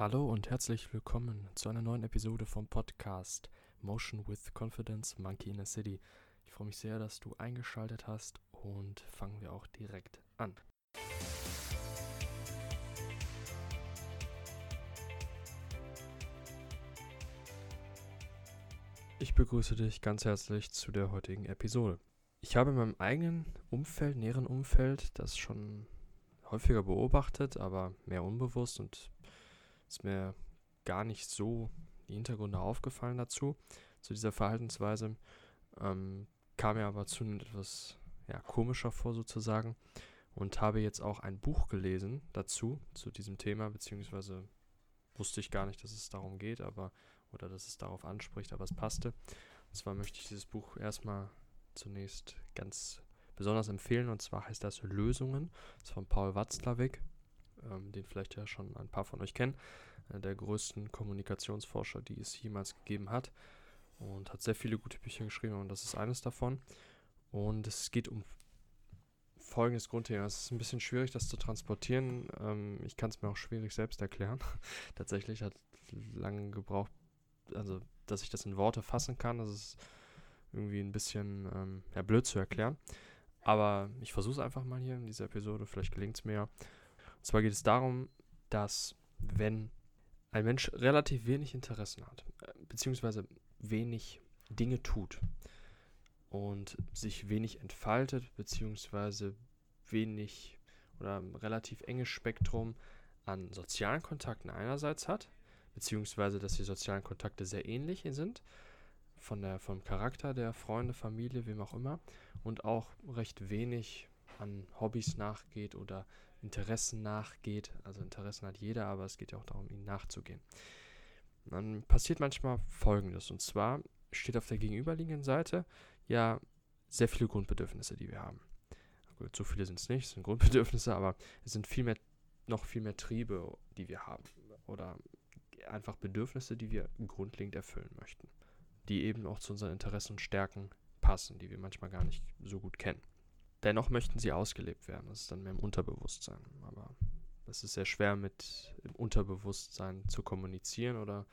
Hallo und herzlich willkommen zu einer neuen Episode vom Podcast Motion with Confidence Monkey in a City. Ich freue mich sehr, dass du eingeschaltet hast und fangen wir auch direkt an. Ich begrüße dich ganz herzlich zu der heutigen Episode. Ich habe in meinem eigenen Umfeld, näheren Umfeld, das schon häufiger beobachtet, aber mehr unbewusst und ist mir gar nicht so die Hintergründe aufgefallen dazu, zu dieser Verhaltensweise. Ähm, kam mir aber zunehmend etwas ja, komischer vor sozusagen und habe jetzt auch ein Buch gelesen dazu, zu diesem Thema, beziehungsweise wusste ich gar nicht, dass es darum geht, aber oder dass es darauf anspricht, aber es passte. Und zwar möchte ich dieses Buch erstmal zunächst ganz besonders empfehlen und zwar heißt das Lösungen. Das ist von Paul Watzlawick ähm, den vielleicht ja schon ein paar von euch kennen, einer der größten Kommunikationsforscher, die es jemals gegeben hat. Und hat sehr viele gute Bücher geschrieben und das ist eines davon. Und es geht um folgendes Grundthema. Es ist ein bisschen schwierig, das zu transportieren. Ähm, ich kann es mir auch schwierig selbst erklären. Tatsächlich hat lange gebraucht, also dass ich das in Worte fassen kann. Das ist irgendwie ein bisschen ähm, ja, blöd zu erklären. Aber ich versuche es einfach mal hier in dieser Episode. Vielleicht gelingt es mir. Und zwar geht es darum, dass wenn ein Mensch relativ wenig Interessen hat, äh, beziehungsweise wenig Dinge tut und sich wenig entfaltet, beziehungsweise wenig oder ein relativ enges Spektrum an sozialen Kontakten einerseits hat, beziehungsweise dass die sozialen Kontakte sehr ähnlich sind, von der, vom Charakter der Freunde, Familie, wem auch immer, und auch recht wenig an Hobbys nachgeht oder Interessen nachgeht. Also Interessen hat jeder, aber es geht ja auch darum, ihnen nachzugehen. Dann passiert manchmal Folgendes. Und zwar steht auf der gegenüberliegenden Seite ja sehr viele Grundbedürfnisse, die wir haben. Gut, so viele sind es nicht, es sind Grundbedürfnisse, aber es sind viel mehr, noch viel mehr Triebe, die wir haben. Oder einfach Bedürfnisse, die wir grundlegend erfüllen möchten. Die eben auch zu unseren Interessen und Stärken passen, die wir manchmal gar nicht so gut kennen. Dennoch möchten sie ausgelebt werden. Das ist dann mehr im Unterbewusstsein. Aber es ist sehr schwer, mit im Unterbewusstsein zu kommunizieren oder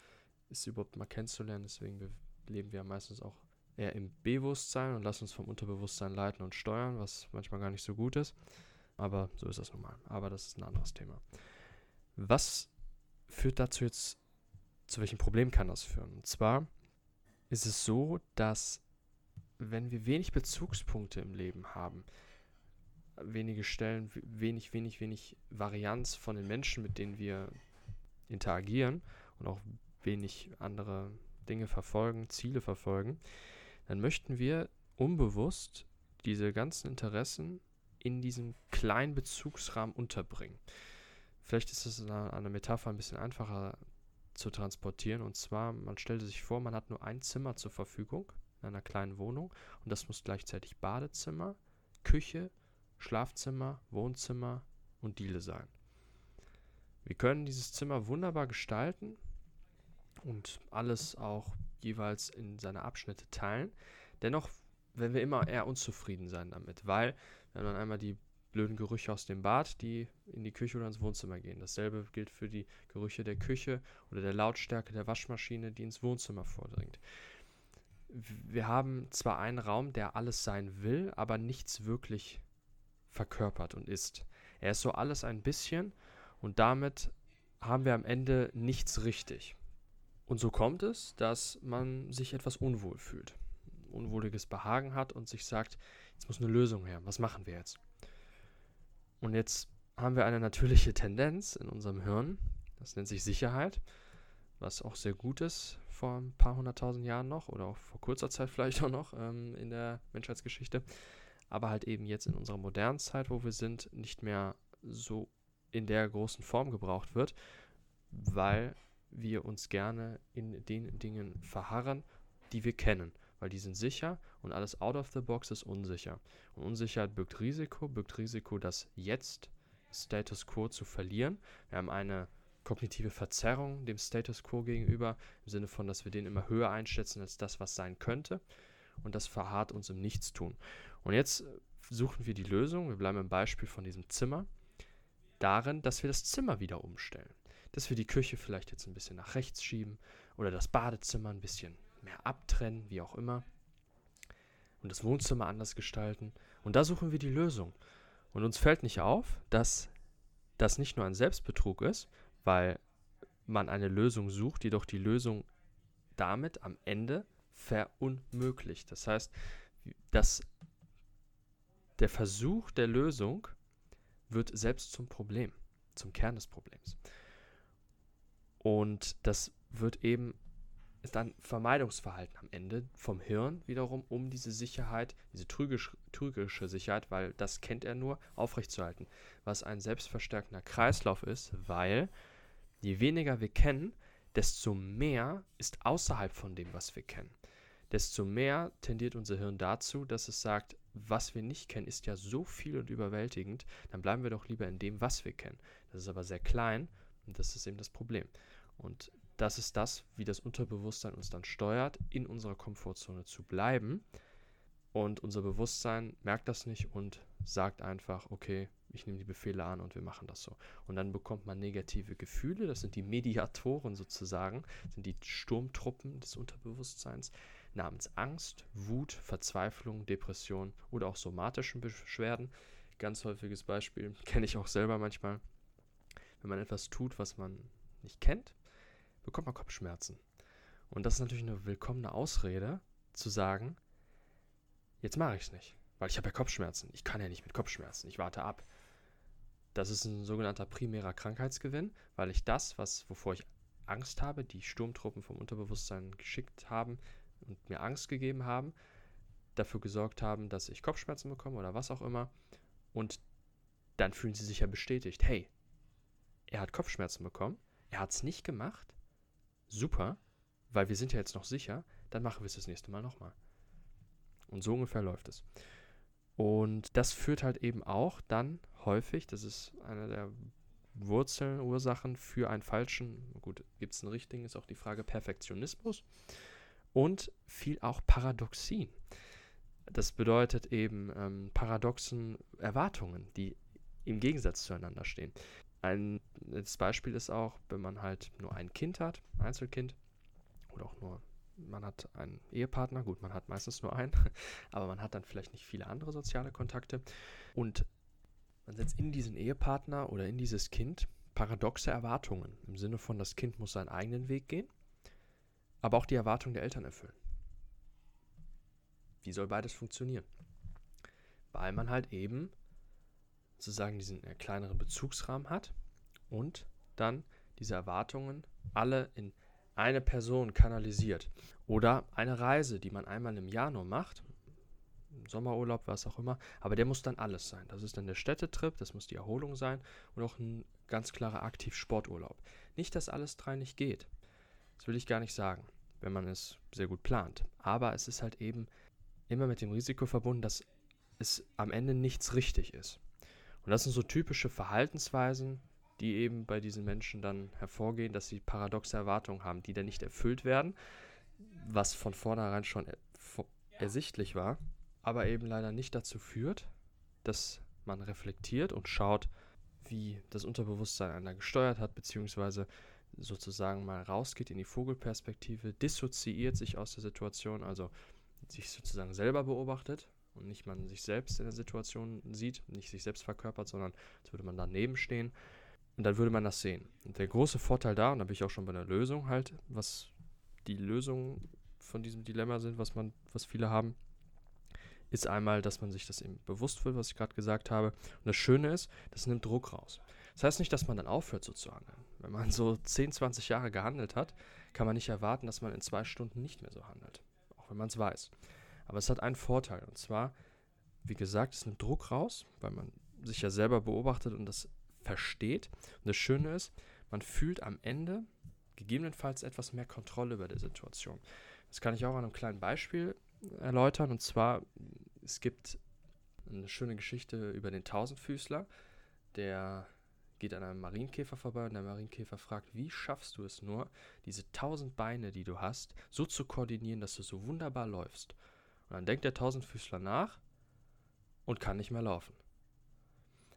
es überhaupt mal kennenzulernen. Deswegen leben wir meistens auch eher im Bewusstsein und lassen uns vom Unterbewusstsein leiten und steuern, was manchmal gar nicht so gut ist. Aber so ist das nun mal. Aber das ist ein anderes Thema. Was führt dazu jetzt, zu welchem Problem kann das führen? Und zwar ist es so, dass wenn wir wenig Bezugspunkte im Leben haben, wenige Stellen, wenig, wenig, wenig Varianz von den Menschen, mit denen wir interagieren und auch wenig andere Dinge verfolgen, Ziele verfolgen, dann möchten wir unbewusst diese ganzen Interessen in diesem kleinen Bezugsrahmen unterbringen. Vielleicht ist es eine, eine Metapher ein bisschen einfacher zu transportieren. Und zwar, man stellte sich vor, man hat nur ein Zimmer zur Verfügung in einer kleinen Wohnung und das muss gleichzeitig Badezimmer, Küche, Schlafzimmer, Wohnzimmer und Diele sein. Wir können dieses Zimmer wunderbar gestalten und alles auch jeweils in seine Abschnitte teilen. Dennoch werden wir immer eher unzufrieden sein damit, weil wenn man einmal die blöden Gerüche aus dem Bad, die in die Küche oder ins Wohnzimmer gehen. Dasselbe gilt für die Gerüche der Küche oder der Lautstärke der Waschmaschine, die ins Wohnzimmer vordringt wir haben zwar einen Raum, der alles sein will, aber nichts wirklich verkörpert und ist. Er ist so alles ein bisschen und damit haben wir am Ende nichts richtig. Und so kommt es, dass man sich etwas unwohl fühlt, unwohliges Behagen hat und sich sagt, jetzt muss eine Lösung her, was machen wir jetzt? Und jetzt haben wir eine natürliche Tendenz in unserem Hirn, das nennt sich Sicherheit, was auch sehr gut ist vor ein paar hunderttausend Jahren noch oder auch vor kurzer Zeit vielleicht auch noch ähm, in der Menschheitsgeschichte, aber halt eben jetzt in unserer modernen Zeit, wo wir sind, nicht mehr so in der großen Form gebraucht wird, weil wir uns gerne in den Dingen verharren, die wir kennen, weil die sind sicher und alles out of the box ist unsicher. Und Unsicherheit birgt Risiko, birgt Risiko, das jetzt Status quo zu verlieren. Wir haben eine kognitive Verzerrung dem Status quo gegenüber, im Sinne von, dass wir den immer höher einschätzen als das, was sein könnte. Und das verharrt uns im Nichtstun. Und jetzt suchen wir die Lösung, wir bleiben im Beispiel von diesem Zimmer, darin, dass wir das Zimmer wieder umstellen. dass wir die Küche vielleicht jetzt ein bisschen nach rechts schieben oder das Badezimmer ein bisschen mehr abtrennen, wie auch immer. Und das Wohnzimmer anders gestalten. Und da suchen wir die Lösung. Und uns fällt nicht auf, dass das nicht nur ein Selbstbetrug ist, weil man eine Lösung sucht, jedoch die Lösung damit am Ende verunmöglicht. Das heißt, dass der Versuch der Lösung wird selbst zum Problem, zum Kern des Problems. Und das wird eben ist dann Vermeidungsverhalten am Ende vom Hirn wiederum, um diese Sicherheit, diese trügisch, trügerische Sicherheit, weil das kennt er nur, aufrechtzuerhalten. Was ein selbstverstärkender Kreislauf ist, weil je weniger wir kennen, desto mehr ist außerhalb von dem, was wir kennen. Desto mehr tendiert unser Hirn dazu, dass es sagt, was wir nicht kennen, ist ja so viel und überwältigend, dann bleiben wir doch lieber in dem, was wir kennen. Das ist aber sehr klein und das ist eben das Problem. Und das ist das, wie das Unterbewusstsein uns dann steuert, in unserer Komfortzone zu bleiben. Und unser Bewusstsein merkt das nicht und sagt einfach, okay, ich nehme die Befehle an und wir machen das so. Und dann bekommt man negative Gefühle, das sind die Mediatoren sozusagen, sind die Sturmtruppen des Unterbewusstseins namens Angst, Wut, Verzweiflung, Depression oder auch somatischen Beschwerden. Ganz häufiges Beispiel, kenne ich auch selber manchmal, wenn man etwas tut, was man nicht kennt, bekommt man Kopfschmerzen. Und das ist natürlich eine willkommene Ausrede, zu sagen, jetzt mache ich es nicht, weil ich habe ja Kopfschmerzen. Ich kann ja nicht mit Kopfschmerzen, ich warte ab. Das ist ein sogenannter primärer Krankheitsgewinn, weil ich das, was, wovor ich Angst habe, die Sturmtruppen vom Unterbewusstsein geschickt haben und mir Angst gegeben haben, dafür gesorgt haben, dass ich Kopfschmerzen bekomme oder was auch immer. Und dann fühlen sie sich ja bestätigt, hey, er hat Kopfschmerzen bekommen, er hat es nicht gemacht, super, weil wir sind ja jetzt noch sicher, dann machen wir es das nächste Mal nochmal. Und so ungefähr läuft es. Und das führt halt eben auch dann häufig, das ist eine der Wurzeln, Ursachen für einen falschen, gut, gibt es einen richtigen, ist auch die Frage Perfektionismus und viel auch Paradoxien. Das bedeutet eben ähm, paradoxen Erwartungen, die im Gegensatz zueinander stehen. Ein das Beispiel ist auch, wenn man halt nur ein Kind hat, Einzelkind, oder auch nur, man hat einen Ehepartner, gut, man hat meistens nur einen, aber man hat dann vielleicht nicht viele andere soziale Kontakte. Und man setzt in diesen Ehepartner oder in dieses Kind paradoxe Erwartungen, im Sinne von, das Kind muss seinen eigenen Weg gehen, aber auch die Erwartungen der Eltern erfüllen. Wie soll beides funktionieren? Weil man halt eben sozusagen diesen äh, kleineren Bezugsrahmen hat und dann diese Erwartungen alle in eine Person kanalisiert. Oder eine Reise, die man einmal im Jahr nur macht, Sommerurlaub, was auch immer, aber der muss dann alles sein. Das ist dann der Städtetrip, das muss die Erholung sein und auch ein ganz klarer Aktiv-Sporturlaub. Nicht, dass alles drei nicht geht. Das will ich gar nicht sagen, wenn man es sehr gut plant. Aber es ist halt eben immer mit dem Risiko verbunden, dass es am Ende nichts richtig ist. Und das sind so typische Verhaltensweisen, die eben bei diesen Menschen dann hervorgehen, dass sie paradoxe Erwartungen haben, die dann nicht erfüllt werden, was von vornherein schon er ersichtlich war, aber eben leider nicht dazu führt, dass man reflektiert und schaut, wie das Unterbewusstsein einer gesteuert hat, beziehungsweise sozusagen mal rausgeht in die Vogelperspektive, dissoziiert sich aus der Situation, also sich sozusagen selber beobachtet und nicht man sich selbst in der Situation sieht, nicht sich selbst verkörpert, sondern als würde man daneben stehen. Und dann würde man das sehen. Und der große Vorteil da, und da bin ich auch schon bei der Lösung halt, was die Lösung von diesem Dilemma sind, was man, was viele haben, ist einmal, dass man sich das eben bewusst wird, was ich gerade gesagt habe. Und das Schöne ist, das nimmt Druck raus. Das heißt nicht, dass man dann aufhört so zu handeln. Wenn man so 10, 20 Jahre gehandelt hat, kann man nicht erwarten, dass man in zwei Stunden nicht mehr so handelt. Auch wenn man es weiß. Aber es hat einen Vorteil. Und zwar, wie gesagt, es nimmt Druck raus, weil man sich ja selber beobachtet und das versteht. Und das Schöne ist, man fühlt am Ende gegebenenfalls etwas mehr Kontrolle über die Situation. Das kann ich auch an einem kleinen Beispiel erläutern. Und zwar, es gibt eine schöne Geschichte über den Tausendfüßler, der geht an einem Marienkäfer vorbei und der Marienkäfer fragt, wie schaffst du es nur, diese tausend Beine, die du hast, so zu koordinieren, dass du so wunderbar läufst? Und dann denkt der Tausendfüßler nach und kann nicht mehr laufen.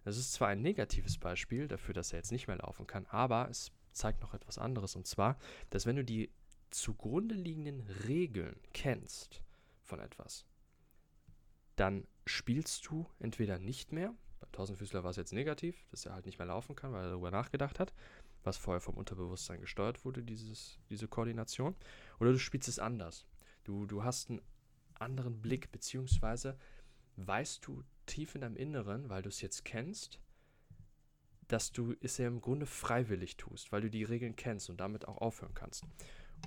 Das ist zwar ein negatives Beispiel dafür, dass er jetzt nicht mehr laufen kann, aber es zeigt noch etwas anderes. Und zwar, dass wenn du die zugrunde liegenden Regeln kennst von etwas, dann spielst du entweder nicht mehr, beim Tausendfüßler war es jetzt negativ, dass er halt nicht mehr laufen kann, weil er darüber nachgedacht hat, was vorher vom Unterbewusstsein gesteuert wurde, dieses, diese Koordination, oder du spielst es anders. Du, du hast einen anderen Blick, beziehungsweise weißt du tief in deinem Inneren, weil du es jetzt kennst, dass du es ja im Grunde freiwillig tust, weil du die Regeln kennst und damit auch aufhören kannst.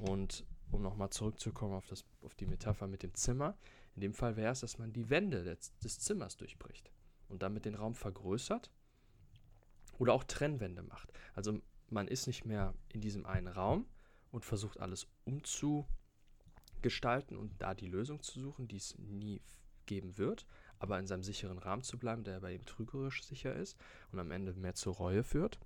Und um nochmal zurückzukommen auf, das, auf die Metapher mit dem Zimmer, in dem Fall wäre es, dass man die Wände des, des Zimmers durchbricht und damit den Raum vergrößert oder auch Trennwände macht. Also man ist nicht mehr in diesem einen Raum und versucht alles umzugestalten und da die Lösung zu suchen, die es nie geben wird, aber in seinem sicheren Rahmen zu bleiben, der bei ihm trügerisch sicher ist und am Ende mehr zur Reue führt,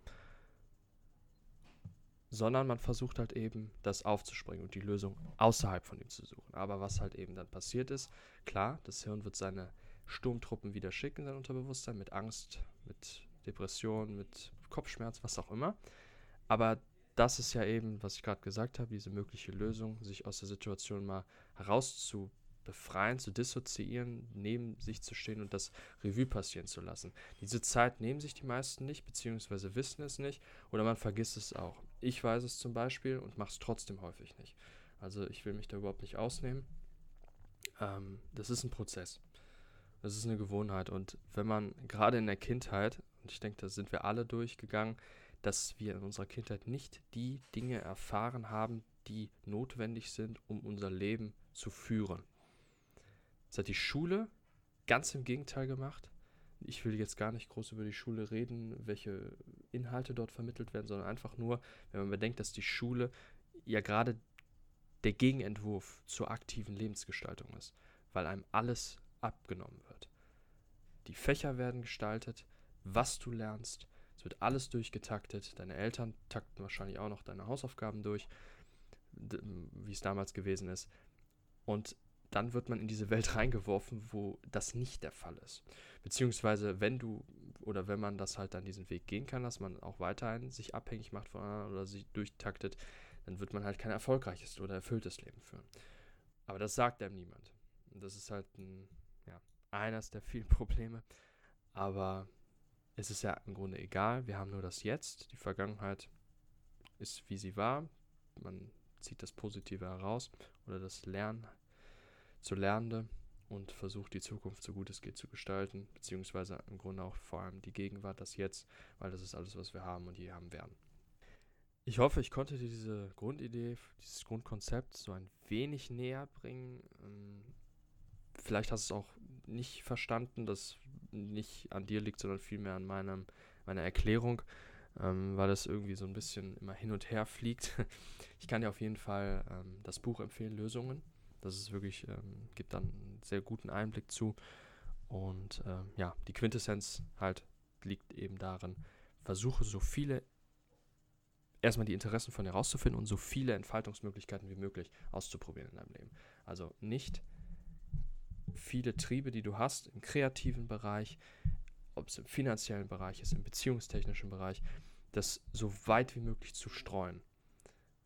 sondern man versucht halt eben, das aufzuspringen und die Lösung außerhalb von ihm zu suchen. Aber was halt eben dann passiert ist, klar, das Hirn wird seine Sturmtruppen wieder schicken, sein Unterbewusstsein, mit Angst, mit Depression, mit Kopfschmerz, was auch immer. Aber das ist ja eben, was ich gerade gesagt habe, diese mögliche Lösung, sich aus der Situation mal herauszubefreien, zu dissoziieren, neben sich zu stehen und das Revue passieren zu lassen. Diese Zeit nehmen sich die meisten nicht, beziehungsweise wissen es nicht, oder man vergisst es auch. Ich weiß es zum Beispiel und mache es trotzdem häufig nicht. Also ich will mich da überhaupt nicht ausnehmen. Ähm, das ist ein Prozess. Das ist eine Gewohnheit. Und wenn man gerade in der Kindheit, und ich denke, da sind wir alle durchgegangen, dass wir in unserer Kindheit nicht die Dinge erfahren haben, die notwendig sind, um unser Leben zu führen. Das hat die Schule ganz im Gegenteil gemacht. Ich will jetzt gar nicht groß über die Schule reden, welche Inhalte dort vermittelt werden, sondern einfach nur, wenn man bedenkt, dass die Schule ja gerade der Gegenentwurf zur aktiven Lebensgestaltung ist, weil einem alles abgenommen wird. Die Fächer werden gestaltet, was du lernst, es wird alles durchgetaktet. Deine Eltern takten wahrscheinlich auch noch deine Hausaufgaben durch, wie es damals gewesen ist. Und dann wird man in diese Welt reingeworfen, wo das nicht der Fall ist. Beziehungsweise, wenn du oder wenn man das halt dann diesen Weg gehen kann, dass man auch weiterhin sich abhängig macht von anderen oder sich durchtaktet, dann wird man halt kein erfolgreiches oder erfülltes Leben führen. Aber das sagt einem niemand. Und das ist halt ein, ja, eines der vielen Probleme. Aber es ist ja im Grunde egal. Wir haben nur das Jetzt. Die Vergangenheit ist, wie sie war. Man zieht das Positive heraus oder das Lernen zu Lernende und versucht die Zukunft so gut es geht zu gestalten, beziehungsweise im Grunde auch vor allem die Gegenwart, das Jetzt, weil das ist alles, was wir haben und je haben werden. Ich hoffe, ich konnte dir diese Grundidee, dieses Grundkonzept so ein wenig näher bringen. Ähm, vielleicht hast du es auch nicht verstanden, dass nicht an dir liegt, sondern vielmehr an meinem, meiner Erklärung, ähm, weil das irgendwie so ein bisschen immer hin und her fliegt. ich kann dir auf jeden Fall ähm, das Buch empfehlen, Lösungen. Das ist wirklich, ähm, gibt dann einen sehr guten Einblick zu. Und ähm, ja, die Quintessenz halt liegt eben darin, versuche so viele, erstmal die Interessen von dir rauszufinden und so viele Entfaltungsmöglichkeiten wie möglich auszuprobieren in deinem Leben. Also nicht viele Triebe, die du hast im kreativen Bereich, ob es im finanziellen Bereich ist, im beziehungstechnischen Bereich, das so weit wie möglich zu streuen.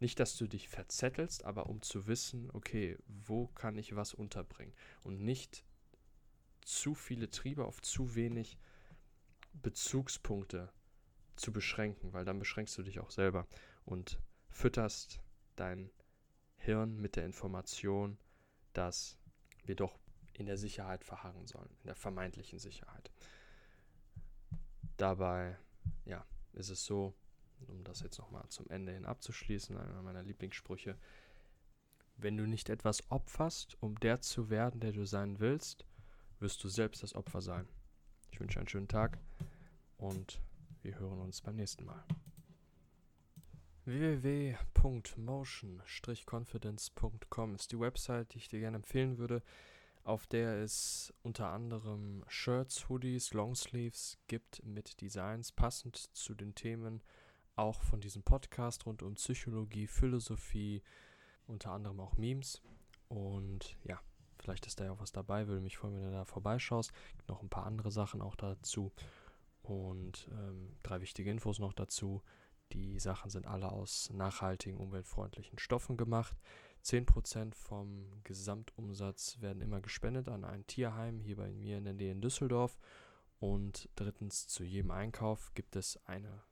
Nicht, dass du dich verzettelst, aber um zu wissen, okay, wo kann ich was unterbringen und nicht zu viele Triebe auf zu wenig Bezugspunkte zu beschränken, weil dann beschränkst du dich auch selber und fütterst dein Hirn mit der Information, dass wir doch in der Sicherheit verharren sollen, in der vermeintlichen Sicherheit. Dabei, ja, ist es so, um das jetzt nochmal zum Ende hin abzuschließen, einer meiner Lieblingssprüche, wenn du nicht etwas opferst, um der zu werden, der du sein willst, wirst du selbst das Opfer sein. Ich wünsche einen schönen Tag und wir hören uns beim nächsten Mal. www.motion-confidence.com ist die Website, die ich dir gerne empfehlen würde auf der es unter anderem Shirts, Hoodies, Longsleeves gibt mit Designs passend zu den Themen auch von diesem Podcast rund um Psychologie, Philosophie, unter anderem auch Memes. Und ja, vielleicht ist da ja auch was dabei, würde mich freuen, wenn du da vorbeischaust. Gibt noch ein paar andere Sachen auch dazu und ähm, drei wichtige Infos noch dazu. Die Sachen sind alle aus nachhaltigen, umweltfreundlichen Stoffen gemacht. 10% vom Gesamtumsatz werden immer gespendet an ein Tierheim hier bei mir in der Nähe in Düsseldorf. Und drittens, zu jedem Einkauf gibt es eine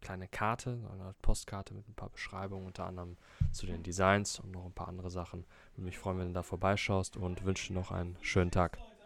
kleine Karte, eine Postkarte mit ein paar Beschreibungen, unter anderem zu den Designs und noch ein paar andere Sachen. Würde mich freuen, wenn du da vorbeischaust und wünsche dir noch einen schönen Tag.